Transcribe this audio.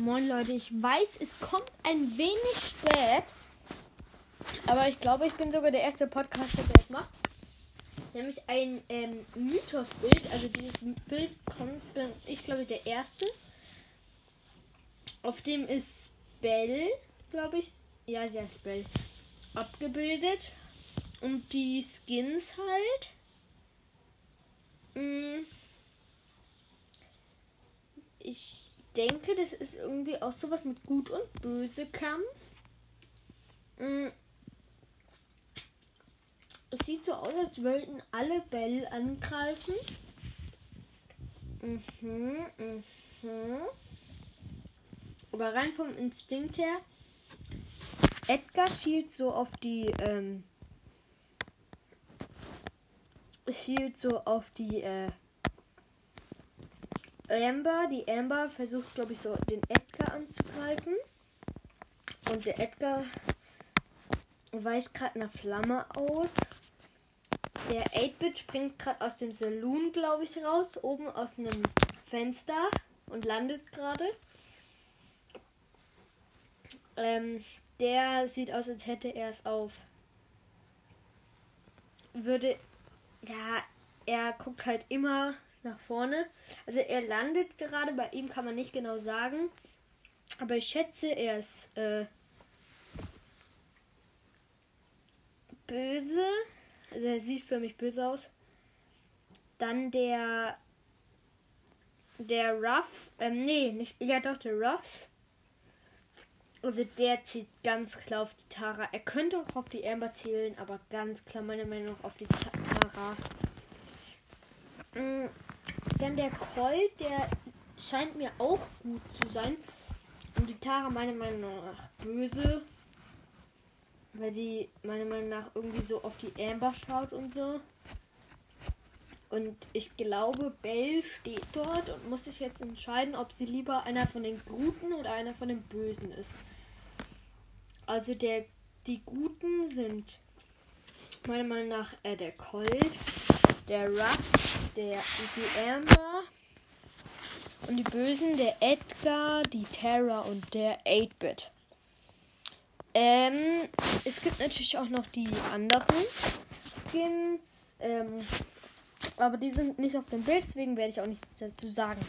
Moin Leute, ich weiß, es kommt ein wenig spät. Aber ich glaube, ich bin sogar der erste Podcaster, der es macht. Nämlich ein ähm, Mythos-Bild. Also dieses Bild kommt, bin ich glaube der erste. Auf dem ist Bell, glaube ich. Ja, sie heißt Bell. Abgebildet. Und die Skins halt. Mm. Ich denke, das ist irgendwie auch sowas mit Gut und Böse Kampf. Mm. Es sieht so aus, als wollten alle Bell angreifen. Mhm, mhm. Aber rein vom Instinkt her. Edgar schielt so auf die, ähm, schielt so auf die, äh, Amber. Die Amber versucht, glaube ich, so den Edgar anzugreifen. Und der Edgar weicht gerade eine Flamme aus. Der 8-Bit springt gerade aus dem Saloon, glaube ich, raus. Oben aus einem Fenster. Und landet gerade. Ähm, der sieht aus, als hätte er es auf. Würde. Ja, er guckt halt immer nach vorne. Also er landet gerade, bei ihm kann man nicht genau sagen. Aber ich schätze, er ist äh, böse. Also er sieht für mich böse aus. Dann der der Ruff. Ähm, nee, nicht. Ja doch, der Ruff. Also der zieht ganz klar auf die Tara. Er könnte auch auf die Amber zählen, aber ganz klar meiner Meinung nach auf die Tara. Mm, dann der Colt, der scheint mir auch gut zu sein. Und die Tara meiner Meinung nach böse. Weil sie meiner Meinung nach irgendwie so auf die Amber schaut und so. Und ich glaube, Belle steht dort und muss sich jetzt entscheiden, ob sie lieber einer von den Guten oder einer von den Bösen ist. Also der, die Guten sind meiner Meinung nach äh, der Colt, der Ruff, der die Amber und die Bösen, der Edgar, die Terra und der 8-Bit. Ähm, es gibt natürlich auch noch die anderen Skins, ähm, aber die sind nicht auf dem Bild, deswegen werde ich auch nichts dazu sagen.